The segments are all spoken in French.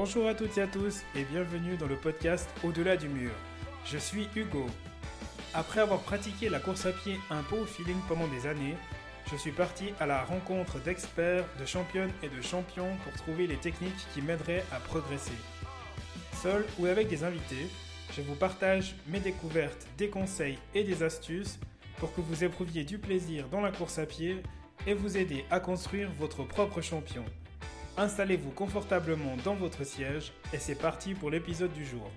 Bonjour à toutes et à tous et bienvenue dans le podcast Au-delà du mur. Je suis Hugo. Après avoir pratiqué la course à pied un peu au feeling pendant des années, je suis parti à la rencontre d'experts, de championnes et de champions pour trouver les techniques qui m'aideraient à progresser. Seul ou avec des invités, je vous partage mes découvertes, des conseils et des astuces pour que vous éprouviez du plaisir dans la course à pied et vous aider à construire votre propre champion. Installez-vous confortablement dans votre siège et c'est parti pour l'épisode du jour.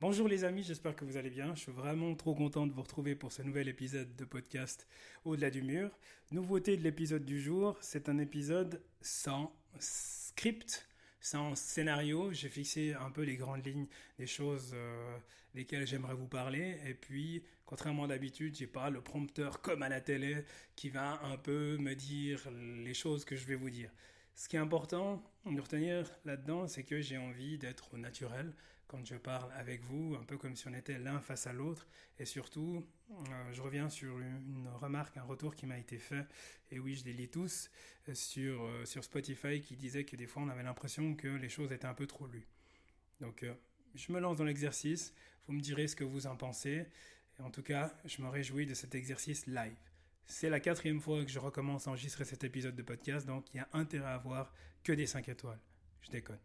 Bonjour les amis, j'espère que vous allez bien. Je suis vraiment trop content de vous retrouver pour ce nouvel épisode de podcast Au-delà du mur. Nouveauté de l'épisode du jour, c'est un épisode sans script, sans scénario. J'ai fixé un peu les grandes lignes des choses euh, desquelles j'aimerais vous parler. Et puis, contrairement d'habitude, j'ai pas le prompteur comme à la télé qui va un peu me dire les choses que je vais vous dire. Ce qui est important de retenir là-dedans, c'est que j'ai envie d'être naturel quand je parle avec vous, un peu comme si on était l'un face à l'autre. Et surtout, euh, je reviens sur une remarque, un retour qui m'a été fait, et oui, je les lis tous, sur, euh, sur Spotify qui disait que des fois on avait l'impression que les choses étaient un peu trop lues. Donc, euh, je me lance dans l'exercice, vous me direz ce que vous en pensez. En tout cas, je me réjouis de cet exercice live. C'est la quatrième fois que je recommence à enregistrer cet épisode de podcast, donc il y a intérêt à avoir que des 5 étoiles. Je déconne.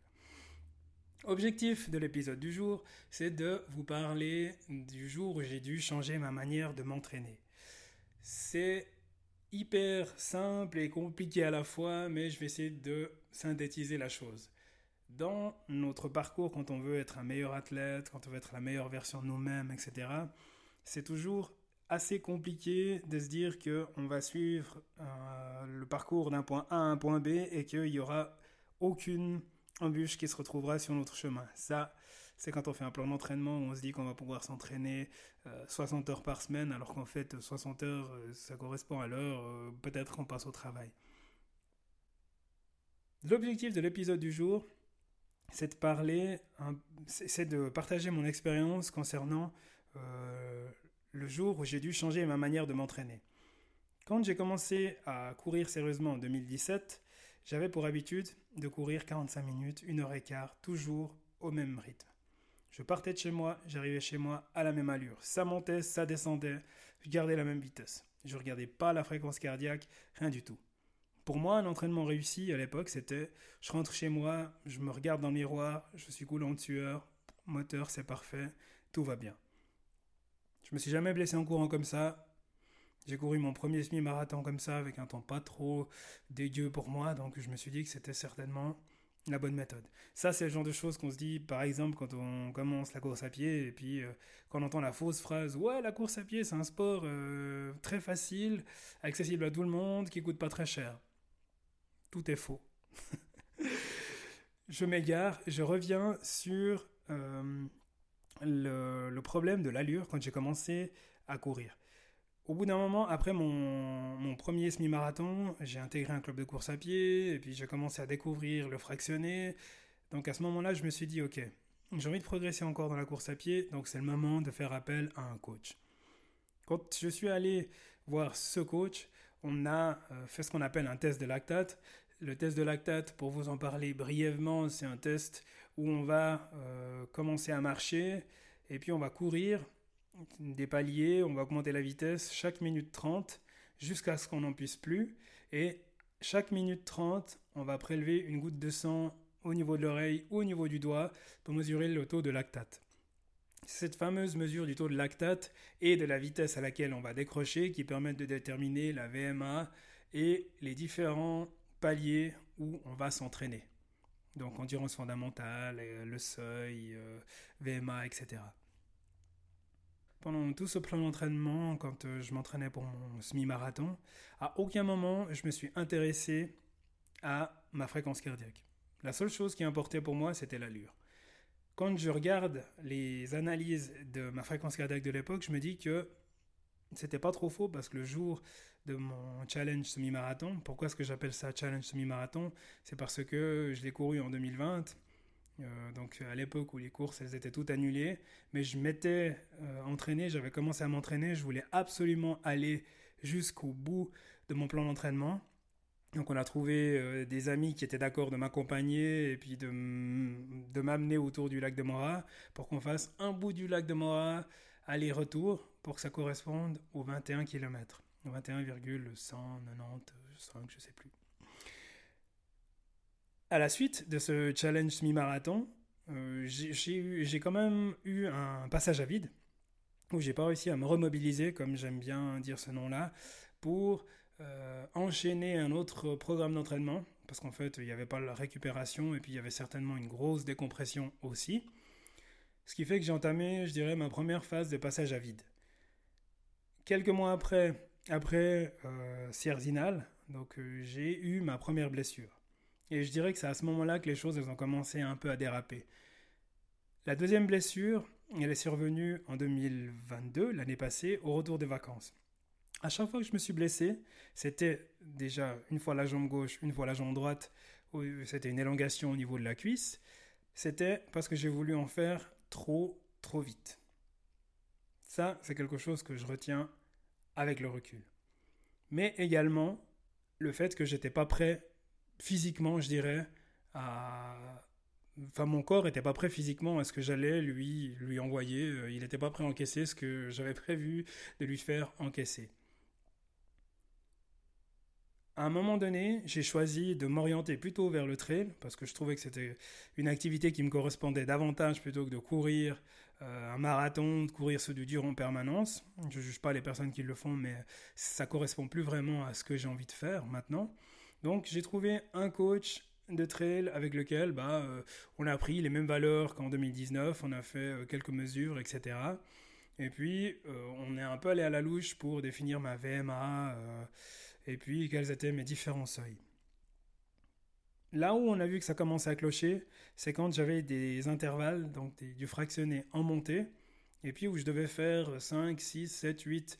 Objectif de l'épisode du jour, c'est de vous parler du jour où j'ai dû changer ma manière de m'entraîner. C'est hyper simple et compliqué à la fois, mais je vais essayer de synthétiser la chose. Dans notre parcours, quand on veut être un meilleur athlète, quand on veut être la meilleure version de nous-mêmes, etc., c'est toujours assez compliqué de se dire qu'on va suivre euh, le parcours d'un point A à un point B et qu'il n'y aura aucune embûche qui se retrouvera sur notre chemin. Ça, c'est quand on fait un plan d'entraînement où on se dit qu'on va pouvoir s'entraîner 60 euh, heures par semaine alors qu'en fait 60 heures, euh, ça correspond à l'heure, peut-être qu'on passe au travail. L'objectif de l'épisode du jour, c'est de parler, c'est de partager mon expérience concernant le jour où j'ai dû changer ma manière de m'entraîner. Quand j'ai commencé à courir sérieusement en 2017, j'avais pour habitude de courir 45 minutes, une heure et quart, toujours au même rythme. Je partais de chez moi, j'arrivais chez moi à la même allure. Ça montait, ça descendait, je gardais la même vitesse. Je ne regardais pas la fréquence cardiaque, rien du tout. Pour moi, un entraînement réussi à l'époque, c'était je rentre chez moi, je me regarde dans le miroir, je suis coulant de sueur, moteur c'est parfait, tout va bien. Je me suis jamais blessé en courant comme ça. J'ai couru mon premier semi-marathon comme ça, avec un temps pas trop dégueu pour moi, donc je me suis dit que c'était certainement la bonne méthode. Ça, c'est le genre de choses qu'on se dit, par exemple, quand on commence la course à pied, et puis euh, quand on entend la fausse phrase Ouais, la course à pied, c'est un sport euh, très facile, accessible à tout le monde, qui coûte pas très cher. Tout est faux. je m'égare, je reviens sur euh, le, problème de l'allure quand j'ai commencé à courir. Au bout d'un moment, après mon, premier semi-marathon, j'ai intégré un club de course à pied, et puis j'ai commencé à découvrir le fractionné. Donc à ce moment-là, je me suis dit, ok, j'ai envie de progresser encore dans la course à pied, donc c'est le moment de faire appel à un coach. Quand je suis allé voir ce coach, on a euh, fait ce qu'on appelle un test de lactate. Le test de lactate, pour vous en parler brièvement, c'est un test où on va euh, commencer à marcher et puis on va courir des paliers, on va augmenter la vitesse chaque minute 30 jusqu'à ce qu'on n'en puisse plus. Et chaque minute 30, on va prélever une goutte de sang au niveau de l'oreille ou au niveau du doigt pour mesurer le taux de lactate. Cette fameuse mesure du taux de lactate et de la vitesse à laquelle on va décrocher qui permettent de déterminer la VMA et les différents palier où on va s'entraîner. Donc endurance fondamentale, euh, le seuil, euh, VMA, etc. Pendant tout ce plan d'entraînement, quand euh, je m'entraînais pour mon semi-marathon, à aucun moment je me suis intéressé à ma fréquence cardiaque. La seule chose qui importait pour moi, c'était l'allure. Quand je regarde les analyses de ma fréquence cardiaque de l'époque, je me dis que c'était pas trop faux parce que le jour de mon challenge semi-marathon, pourquoi est-ce que j'appelle ça challenge semi-marathon? C'est parce que je l'ai couru en 2020. Euh, donc à l'époque où les courses elles étaient toutes annulées, mais je m'étais euh, entraîné, j'avais commencé à m'entraîner, je voulais absolument aller jusqu'au bout de mon plan d'entraînement. Donc on a trouvé euh, des amis qui étaient d'accord de m'accompagner et puis de, de m'amener autour du lac de Mora pour qu'on fasse un bout du lac de Mora aller-retour pour que ça corresponde aux 21 km. 21,195, je sais plus. À la suite de ce challenge semi-marathon, euh, j'ai quand même eu un passage à vide où j'ai pas réussi à me remobiliser, comme j'aime bien dire ce nom-là, pour euh, enchaîner un autre programme d'entraînement, parce qu'en fait, il n'y avait pas la récupération et puis il y avait certainement une grosse décompression aussi. Ce qui fait que j'ai entamé, je dirais, ma première phase de passage à vide. Quelques mois après, après euh, Sierzinal, donc euh, j'ai eu ma première blessure. Et je dirais que c'est à ce moment-là que les choses ont commencé un peu à déraper. La deuxième blessure, elle est survenue en 2022, l'année passée, au retour des vacances. À chaque fois que je me suis blessé, c'était déjà une fois la jambe gauche, une fois la jambe droite, c'était une élongation au niveau de la cuisse. C'était parce que j'ai voulu en faire trop, trop vite. Ça, c'est quelque chose que je retiens avec le recul. Mais également le fait que j'étais pas prêt physiquement, je dirais, à, Enfin, mon corps n'était pas prêt physiquement à ce que j'allais lui, lui envoyer. Euh, il n'était pas prêt à encaisser ce que j'avais prévu de lui faire encaisser. À un moment donné, j'ai choisi de m'orienter plutôt vers le trail parce que je trouvais que c'était une activité qui me correspondait davantage plutôt que de courir euh, un marathon, de courir ce du dur en permanence. Je ne juge pas les personnes qui le font, mais ça correspond plus vraiment à ce que j'ai envie de faire maintenant. Donc j'ai trouvé un coach de trail avec lequel bah, euh, on a pris les mêmes valeurs qu'en 2019, on a fait euh, quelques mesures, etc. Et puis, on est un peu allé à la louche pour définir ma VMA et puis quels étaient mes différents seuils. Là où on a vu que ça commençait à clocher, c'est quand j'avais des intervalles, donc du fractionné en montée, et puis où je devais faire 5, 6, 7, 8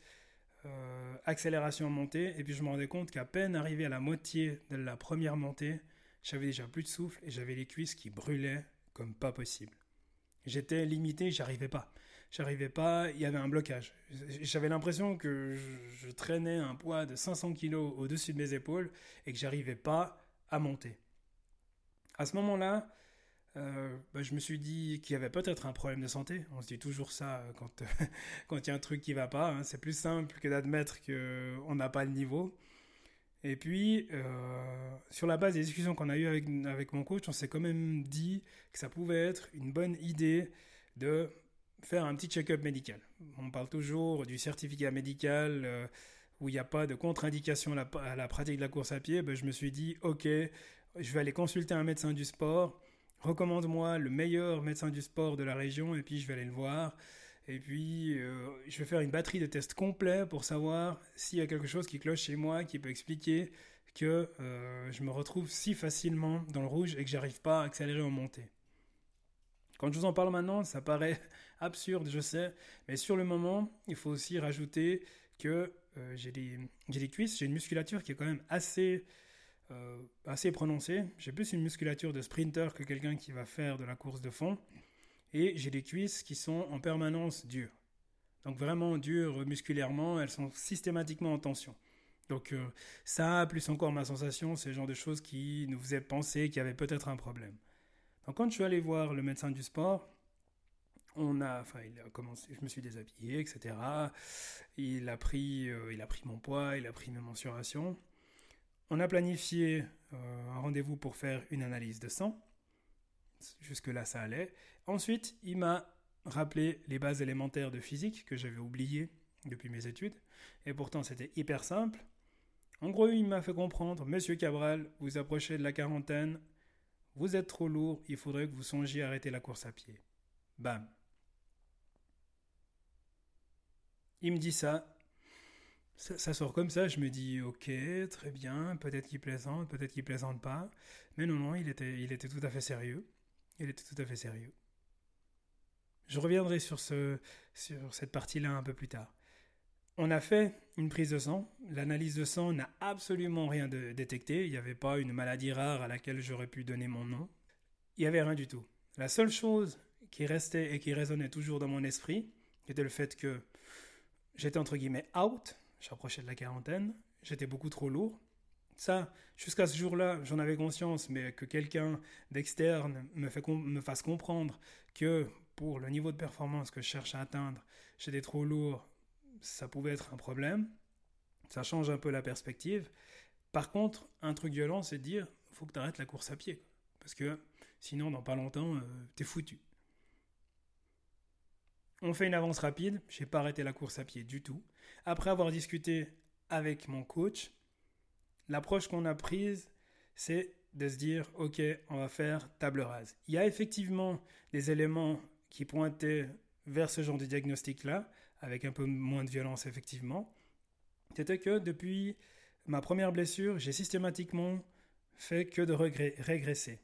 accélérations en montée, et puis je me rendais compte qu'à peine arrivé à la moitié de la première montée, j'avais déjà plus de souffle et j'avais les cuisses qui brûlaient comme pas possible. J'étais limité, j'arrivais pas. J'arrivais pas, il y avait un blocage. J'avais l'impression que je, traînais un poids de 500 kg au-dessus de mes épaules et que j'arrivais pas à monter. À ce moment-là, euh, bah, je me suis dit qu'il y avait peut-être un problème de santé. On se dit toujours ça quand il y a un truc qui va pas. Hein. C'est plus simple que d'admettre qu'on n'a pas le niveau. Et puis, euh, sur la base des discussions qu'on a eues avec, avec mon coach, on s'est quand même dit que ça pouvait être une bonne idée de faire un petit check-up médical. On parle toujours du certificat médical euh, où il n'y a pas de contre-indication à, la pratique de la course à pied. Ben, je me suis dit, ok, je vais aller consulter un médecin du sport. Recommande-moi le meilleur médecin du sport de la région et puis je vais aller le voir. Et puis, euh, je vais faire une batterie de tests complets pour savoir s'il y a quelque chose qui cloche chez moi, qui peut expliquer que euh, je me retrouve si facilement dans le rouge et que j'arrive pas à accélérer en montée. Quand je vous en parle maintenant, ça paraît absurde, je sais, mais sur le moment, il faut aussi rajouter que euh, j'ai des, cuisses, j'ai une musculature qui est quand même assez, assez prononcée. J'ai plus une musculature de sprinter que quelqu'un qui va faire de la course de fond et j'ai des cuisses qui sont en permanence dures. Donc vraiment dures musculairement, elles sont systématiquement en tension. Donc euh, ça, plus encore ma sensation, c'est le genre de choses qui nous faisaient penser qu'il y avait peut-être un problème. Donc quand je suis allé voir le médecin du sport, on a, enfin, il a commencé, je me suis déshabillé, etc. Il a pris, euh, il a pris mon poids, il a pris mes mensurations. On a planifié euh, un rendez-vous pour faire une analyse de sang. Jusque-là, ça allait. Ensuite, il m'a rappelé les bases élémentaires de physique que j'avais oubliées depuis mes études. Et pourtant, c'était hyper simple. En gros, il m'a fait comprendre, Monsieur Cabral, vous approchez de la quarantaine, vous êtes trop lourd, il faudrait que vous songiez à arrêter la course à pied. Bam. Il me dit ça. Ça, sort comme ça, je me dis ok, très bien, peut-être qu'il plaisante, peut-être qu'il plaisante pas. Mais non, non, il était, il était tout à fait sérieux. Il était tout à fait sérieux. Je reviendrai sur, ce, sur cette partie-là un peu plus tard. On a fait une prise de sang. L'analyse de sang n'a absolument rien de détecté. Il n'y avait pas une maladie rare à laquelle j'aurais pu donner mon nom. Il n'y avait rien du tout. La seule chose qui restait et qui résonnait toujours dans mon esprit était le fait que j'étais entre guillemets out. j'approchais de la quarantaine, j'étais beaucoup trop lourd. Ça, jusqu'à ce jour-là, j'en avais conscience, mais que quelqu'un d'externe me, me fasse comprendre que pour le niveau de performance que je cherche à atteindre, j'étais trop lourd, ça pouvait être un problème. Ça change un peu la perspective. Par contre, un truc violent, c'est de dire, faut que tu arrêtes la course à pied. Parce que sinon, dans pas longtemps, euh, t'es foutu. On fait une avance rapide, j'ai pas arrêté la course à pied du tout. Après avoir discuté avec mon coach, l'approche qu'on a prise, c'est de se dire, ok, on va faire table rase. Il y a effectivement des éléments qui pointaient vers ce genre de diagnostic-là, avec un peu moins de violence effectivement. C'était que depuis ma première blessure, j'ai systématiquement fait que de régresser.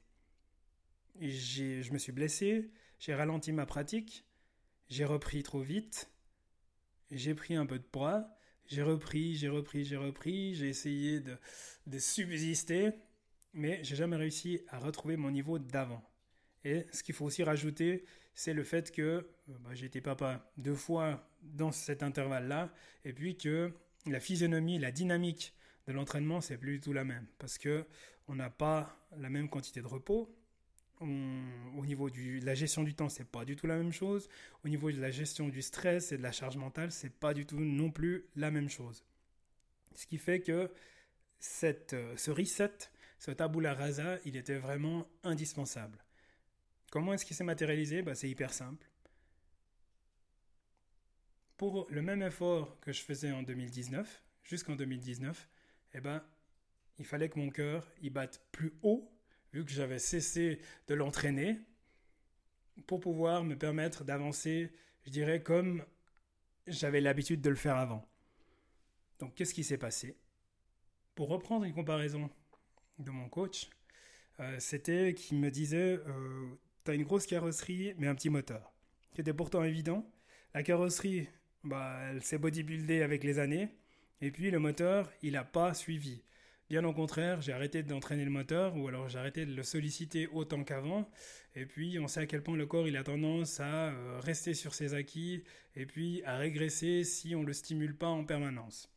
je me suis blessé, j'ai ralenti ma pratique, j'ai repris trop vite, j'ai pris un peu de poids, j'ai repris, j'ai repris, j'ai repris, j'ai essayé de, subsister, mais j'ai jamais réussi à retrouver mon niveau d'avant. Et ce qu'il faut aussi rajouter, c'est le fait que bah, j'ai papa deux fois dans cet intervalle-là, et puis que la physionomie, la dynamique de l'entraînement, c'est plus du tout la même, parce que on n'a pas la même quantité de repos. au niveau de la gestion du temps, c'est pas du tout la même chose. Au niveau de la gestion du stress et de la charge mentale, c'est pas du tout non plus la même chose. Ce qui fait que cette, ce reset, ce tabula rasa, il était vraiment indispensable. Comment est-ce qu'il s'est matérialisé? Bah, C'est hyper simple. Pour le même effort que je faisais en 2019, jusqu'en 2019, eh ben, il fallait que mon cœur y batte plus haut, vu que j'avais cessé de l'entraîner, pour pouvoir me permettre d'avancer, je dirais, comme j'avais l'habitude de le faire avant. Donc, qu'est-ce qui s'est passé? Pour reprendre une comparaison de mon coach, euh, c'était qu'il me disait euh, tu as une grosse carrosserie, mais un petit moteur. C'était pourtant évident. La carrosserie, bah, elle s'est bodybuildée avec les années. Et puis le moteur, il n'a pas suivi. Bien au contraire, j'ai arrêté d'entraîner le moteur, ou alors j'ai arrêté de le solliciter autant qu'avant. Et puis on sait à quel point le corps, il a tendance à euh, rester sur ses acquis, et puis à régresser si on ne le stimule pas en permanence.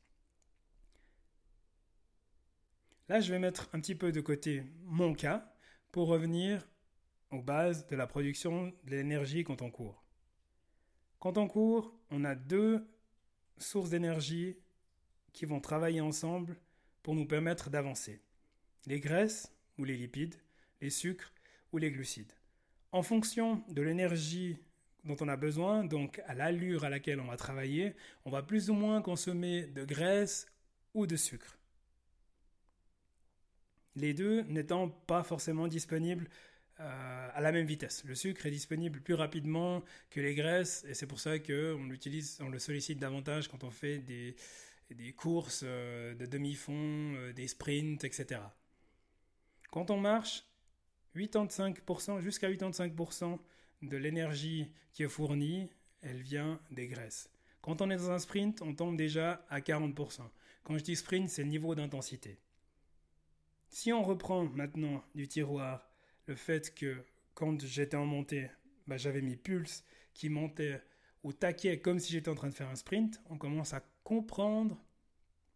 Là, je vais mettre un petit peu de côté mon cas pour revenir aux bases de la production de l'énergie quand on court. Quand on court, on a deux sources d'énergie qui vont travailler ensemble pour nous permettre d'avancer. Les graisses ou les lipides, les sucres ou les glucides. En fonction de l'énergie dont on a besoin, donc à l'allure à laquelle on va travailler, on va plus ou moins consommer de graisse ou de sucre. Les deux n'étant pas forcément disponibles euh, à la même vitesse. Le sucre est disponible plus rapidement que les graisses et c'est pour ça qu'on l'utilise, on le sollicite davantage quand on fait des, des courses euh, de demi-fond, euh, des sprints, etc. Quand on marche, 85%, jusqu'à 85% de l'énergie qui est fournie, elle vient des graisses. Quand on est dans un sprint, on tombe déjà à 40%. Quand je dis sprint, c'est le niveau d'intensité. Si on reprend maintenant du tiroir le fait que quand j'étais en montée, bah, j'avais mes pulses qui montaient au taquet comme si j'étais en train de faire un sprint, on commence à comprendre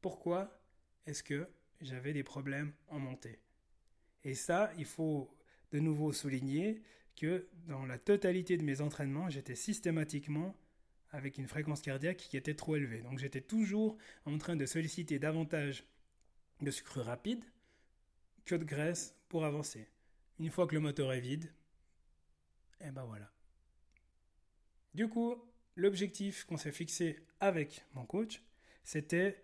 pourquoi est-ce que j'avais des problèmes en montée. Et ça, il faut de nouveau souligner que dans la totalité de mes entraînements, j'étais systématiquement avec une fréquence cardiaque qui était trop élevée. Donc j'étais toujours en train de solliciter davantage de sucre rapide que de graisse pour avancer. Une fois que le moteur est vide, et eh ben voilà. Du coup, l'objectif qu'on s'est fixé avec mon coach, c'était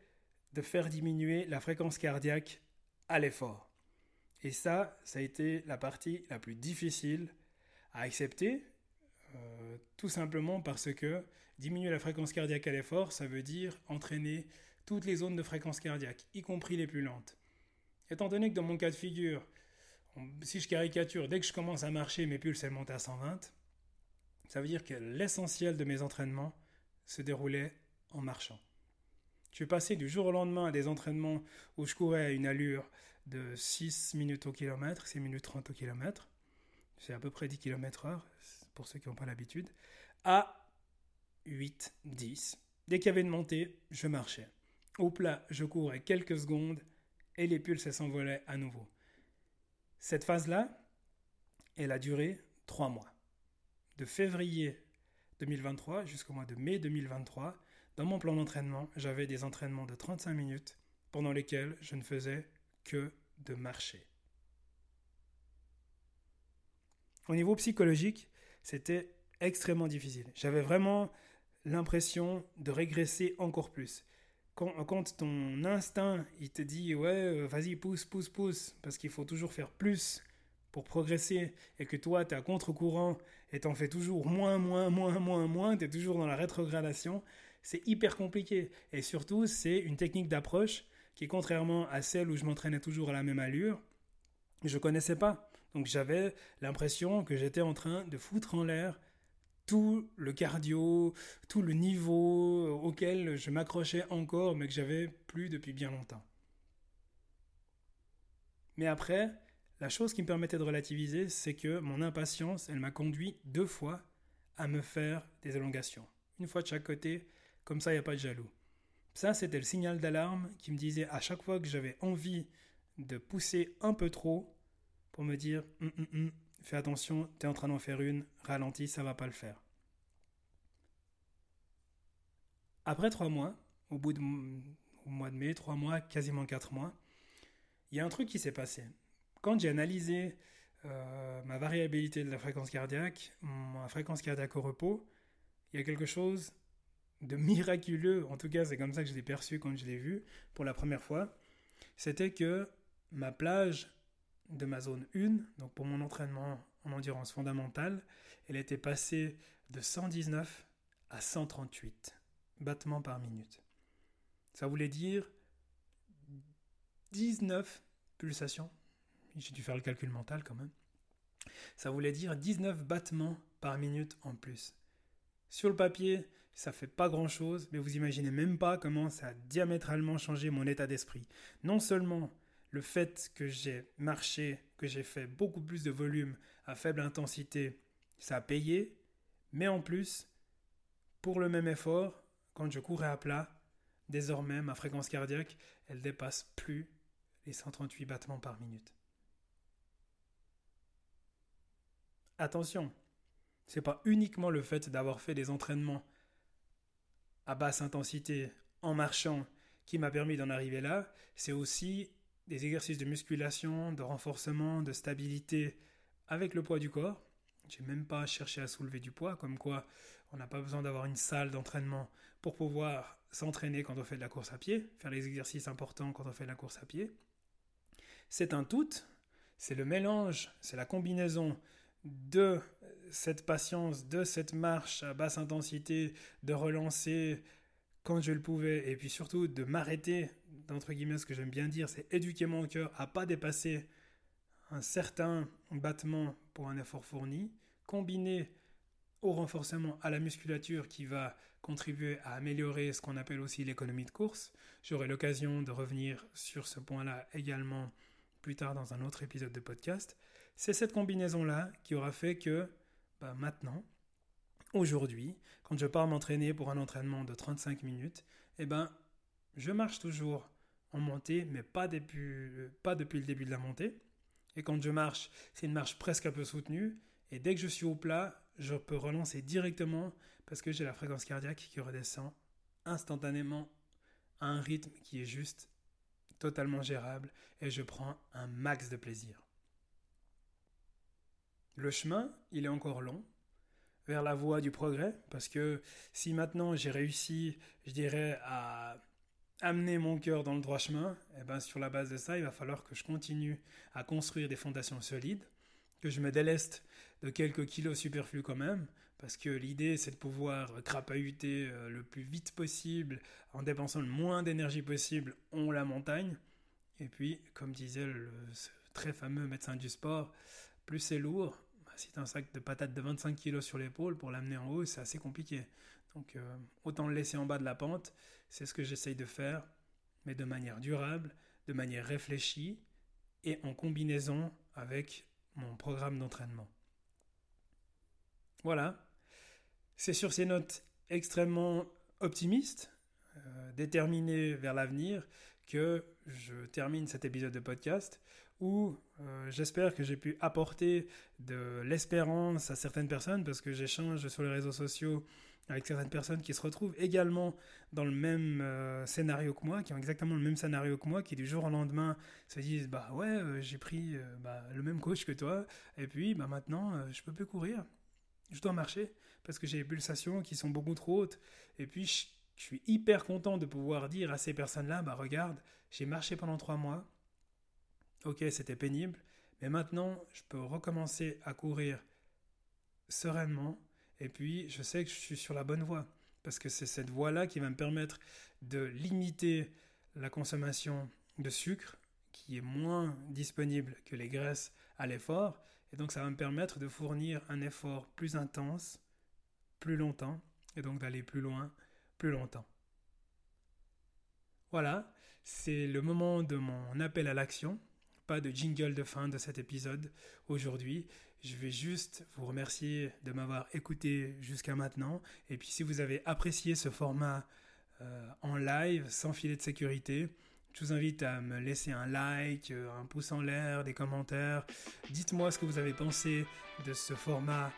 de faire diminuer la fréquence cardiaque à l'effort. Et ça, ça a été la partie la plus difficile à accepter, euh, tout simplement parce que diminuer la fréquence cardiaque à l'effort, ça veut dire entraîner toutes les zones de fréquence cardiaque, y compris les plus lentes. Étant donné que dans mon cas de figure, si je caricature, dès que je commence à marcher, mes pulses elles montent à 120. Ça veut dire que l'essentiel de mes entraînements se déroulait en marchant. Je suis passé du jour au lendemain à des entraînements où je courais à une allure de 6 minutes au kilomètre, 6 minutes 30 au kilomètre, c'est à peu près 10 km heure, pour ceux qui n'ont pas l'habitude, à 8, 10. Dès qu'il y avait une montée, je marchais. Au plat, je courais quelques secondes et les pulses s'envolaient à nouveau. Cette phase-là, elle a duré trois mois. De février 2023 jusqu'au mois de mai 2023, dans mon plan d'entraînement, j'avais des entraînements de 35 minutes pendant lesquels je ne faisais que de marcher. Au niveau psychologique, c'était extrêmement difficile. J'avais vraiment l'impression de régresser encore plus. Quand, ton instinct, il te dit, ouais, euh, vas-y, pousse, pousse, pousse, parce qu'il faut toujours faire plus pour progresser, et que toi, tu es à contre-courant, et t'en fais toujours moins, moins, moins, moins, moins, tu es toujours dans la rétrogradation, c'est hyper compliqué. Et surtout, c'est une technique d'approche qui, contrairement à celle où je m'entraînais toujours à la même allure, je connaissais pas. Donc j'avais l'impression que j'étais en train de foutre en l'air tout le cardio, tout le niveau auquel je m'accrochais encore, mais que j'avais plus depuis bien longtemps. Mais après, la chose qui me permettait de relativiser, c'est que mon impatience, elle m'a conduit deux fois à me faire des élongations. Une fois de chaque côté, comme ça, il n'y a pas de jaloux. Ça, c'était le signal d'alarme qui me disait à chaque fois que j'avais envie de pousser un peu trop pour me dire hum, hum, fais attention, tu es en train d'en faire une, ralentis, ça va pas le faire. Après trois mois, au bout du mois de mai, trois mois, quasiment quatre mois, il y a un truc qui s'est passé. Quand j'ai analysé euh, ma variabilité de la fréquence cardiaque, ma fréquence cardiaque au repos, il y a quelque chose de miraculeux, en tout cas c'est comme ça que je l'ai perçu quand je l'ai vu pour la première fois, c'était que ma plage de ma zone 1, donc pour mon entraînement en endurance fondamentale, elle était passée de 119 à 138 battements par minute. Ça voulait dire 19 pulsations. J'ai dû faire le calcul mental quand même. Ça voulait dire 19 battements par minute en plus. Sur le papier, ça fait pas grand chose, mais vous imaginez même pas comment ça a diamétralement changé mon état d'esprit. Non seulement le fait que j'ai marché, que j'ai fait beaucoup plus de volume à faible intensité, ça a payé, mais en plus, pour le même effort, quand je courais à plat, désormais ma fréquence cardiaque, elle dépasse plus les 138 battements par minute. Attention, c'est pas uniquement le fait d'avoir fait des entraînements à basse intensité en marchant qui m'a permis d'en arriver là, c'est aussi des exercices de musculation, de renforcement, de stabilité avec le poids du corps. J'ai même pas cherché à soulever du poids, comme quoi on n'a pas besoin d'avoir une salle d'entraînement pour pouvoir s'entraîner quand on fait de la course à pied, faire les exercices importants quand on fait de la course à pied. C'est un tout, c'est le mélange, c'est la combinaison de cette patience, de cette marche à basse intensité, de relancer quand je le pouvais, et puis surtout de m'arrêter, d'entre guillemets, ce que j'aime bien dire, c'est éduquer mon cœur à pas dépasser un certain battement pour un effort fourni, combiné au renforcement à la musculature qui va contribuer à améliorer ce qu'on appelle aussi l'économie de course. J'aurai l'occasion de revenir sur ce point-là également plus tard dans un autre épisode de podcast. C'est cette combinaison-là qui aura fait que bah, maintenant, aujourd'hui, quand je pars m'entraîner pour un entraînement de 35 minutes, eh ben, je marche toujours en montée, mais depuis, pas depuis le début de la montée. Et quand je marche, c'est une marche presque un peu soutenue. Et dès que je suis au plat, je peux relancer directement parce que j'ai la fréquence cardiaque qui redescend instantanément à un rythme qui est juste totalement gérable et je prends un max de plaisir. Le chemin, il est encore long vers la voie du progrès parce que si maintenant j'ai réussi, je dirais, à amener mon cœur dans le droit chemin, et eh ben sur la base de ça, il va falloir que je continue à construire des fondations solides, que je me déleste de quelques kilos superflus quand même, parce que l'idée c'est de pouvoir crapahuter euh, le plus vite possible en dépensant le moins d'énergie possible on la montagne. Et puis, comme disait le très fameux médecin du sport, plus c'est lourd, bah, si tu un sac de patates de 25 kg sur l'épaule, pour l'amener en haut, c'est assez compliqué. Donc euh, autant le laisser en bas de la pente, c'est ce que j'essaye de faire, mais de manière durable, de manière réfléchie et en combinaison avec mon programme d'entraînement. Voilà, c'est sur ces notes extrêmement optimistes, déterminé vers l'avenir que je termine cet épisode de podcast où euh, j'espère que j'ai pu apporter de l'espérance à certaines personnes parce que j'échange sur les réseaux sociaux avec certaines personnes qui se retrouvent également dans le même euh, scénario que moi, qui ont exactement le même scénario que moi, qui du jour au lendemain se disent bah ouais euh, j'ai pris bah, le même coach que toi. Et puis bah maintenant je peux plus courir, je dois marcher parce que j'ai des pulsations qui sont beaucoup trop hautes. Et puis je, suis hyper content de pouvoir dire à ces personnes-là bah regarde j'ai marché pendant trois mois. Ok, c'était pénible, mais maintenant, je peux recommencer à courir sereinement, et puis je sais que je suis sur la bonne voie, parce que c'est cette voie-là qui va me permettre de limiter la consommation de sucre, qui est moins disponible que les graisses à l'effort, et donc ça va me permettre de fournir un effort plus intense, plus longtemps, et donc d'aller plus loin, plus longtemps. Voilà, c'est le moment de mon appel à l'action pas de jingle de fin de cet épisode aujourd'hui. Je vais juste vous remercier de m'avoir écouté jusqu'à maintenant. Et puis si vous avez apprécié ce format euh, en live, sans filet de sécurité, je vous invite à me laisser un like, un pouce en l'air, des commentaires. Dites-moi ce que vous avez pensé de ce format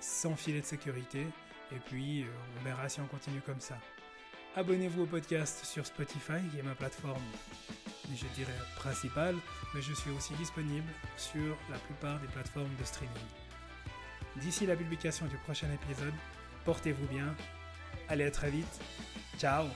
sans filet de sécurité. Et puis, euh, on verra si on continue comme ça. Abonnez-vous au podcast sur Spotify, qui est ma plateforme je dirais principal, mais je suis aussi disponible sur la plupart des plateformes de streaming. D'ici la publication du prochain épisode, portez-vous bien, allez à très vite, ciao